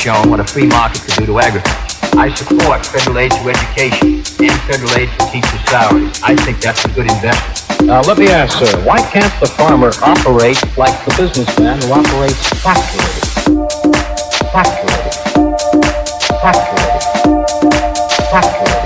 shown what a free market could do to agriculture. I support federal aid to education and federal aid for teachers' salaries. I think that's a good investment. Now, let me ask, sir, why can't the farmer operate like the businessman who operates? Factories. Factories. Factories. Factories.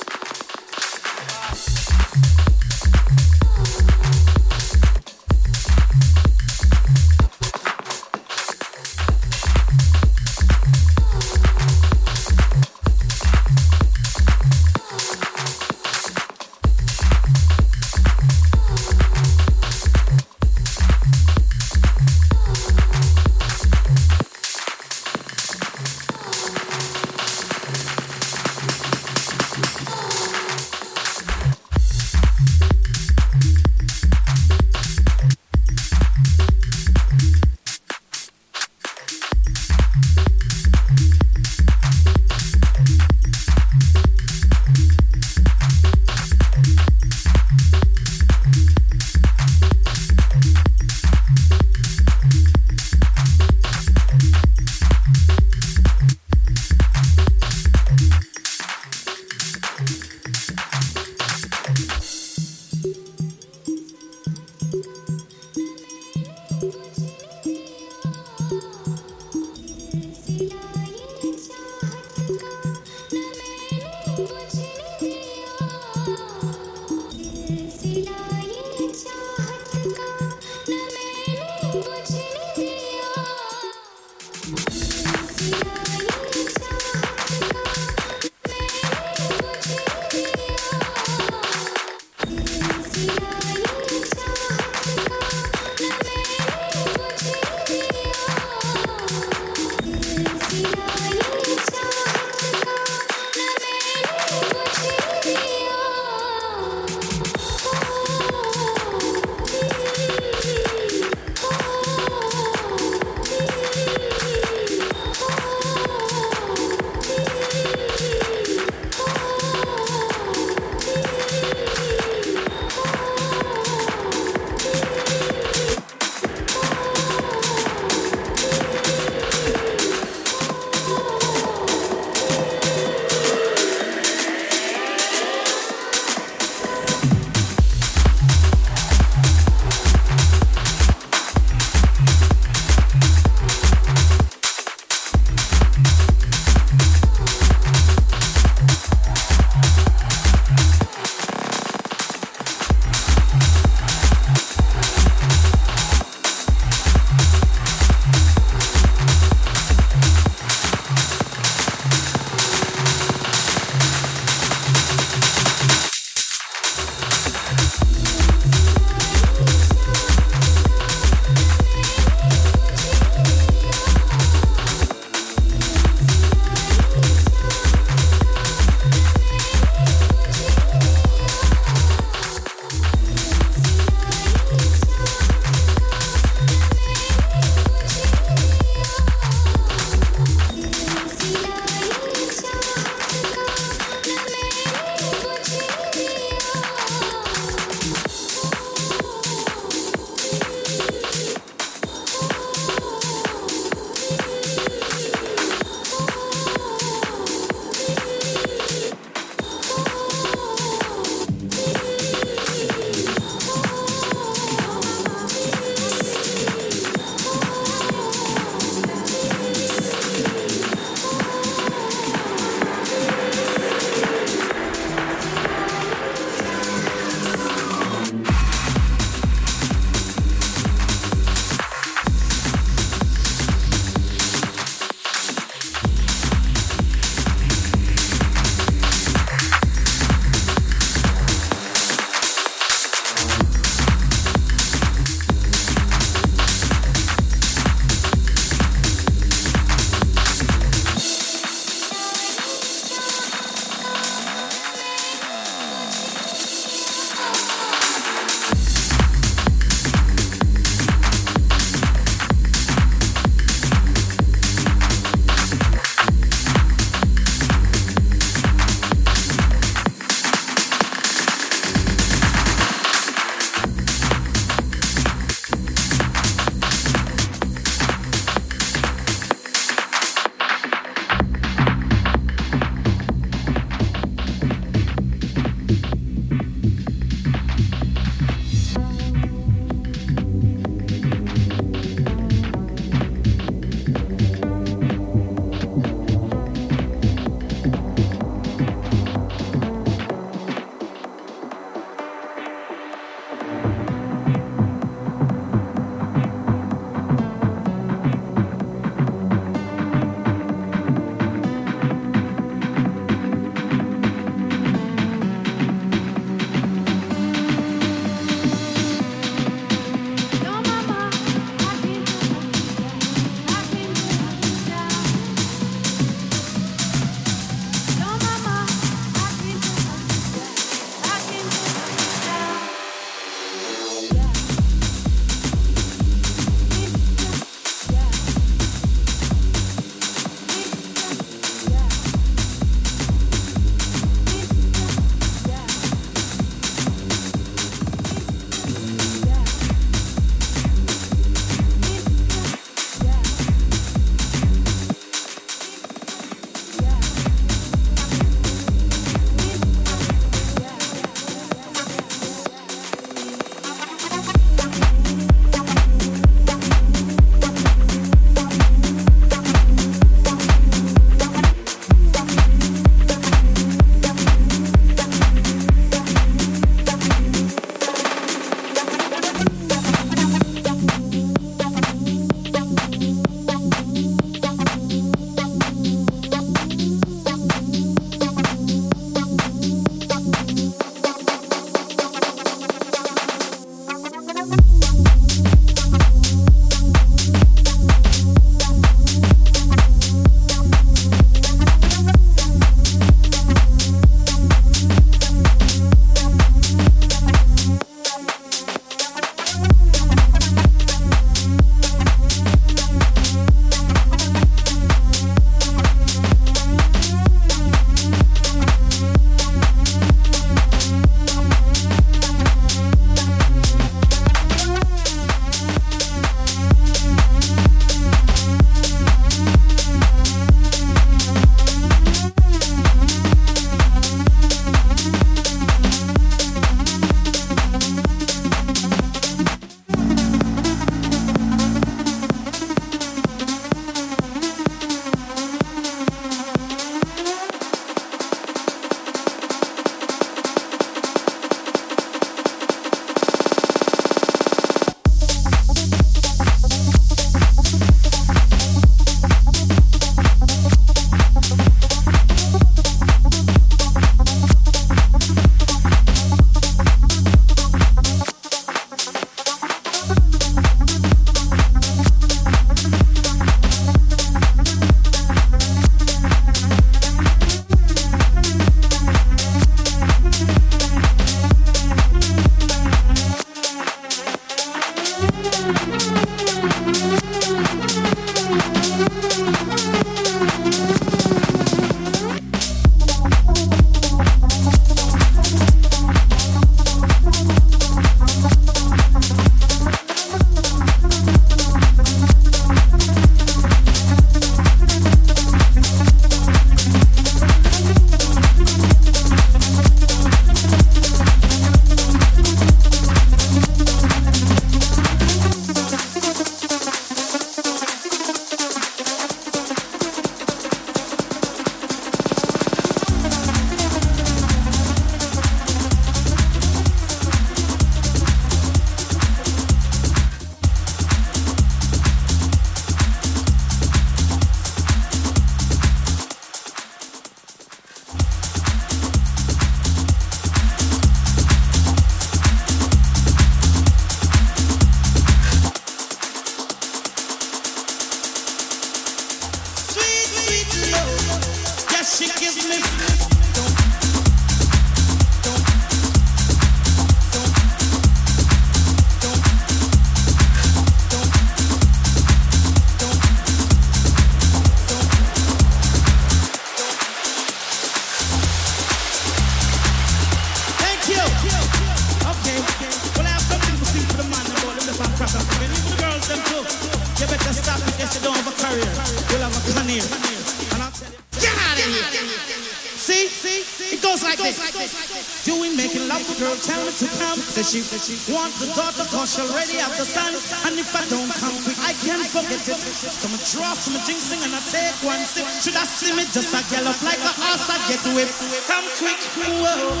She want the daughter, cause she already have the son. And if I don't come quick, I can't forget it. So I draw some jinxing and I take one sip. Should I see me just a gallop like a horse, I get whipped. Come quick, whoa.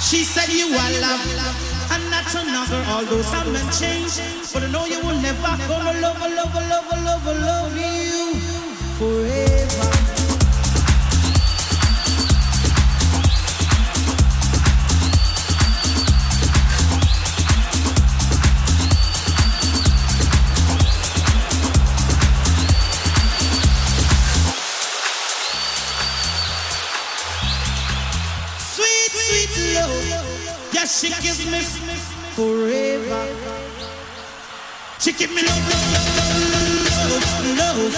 She said you are love and not another. Although some men change, but I know you will never gonna love, love, love, love, love you forever.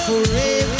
Forever.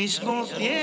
Mismo tiempo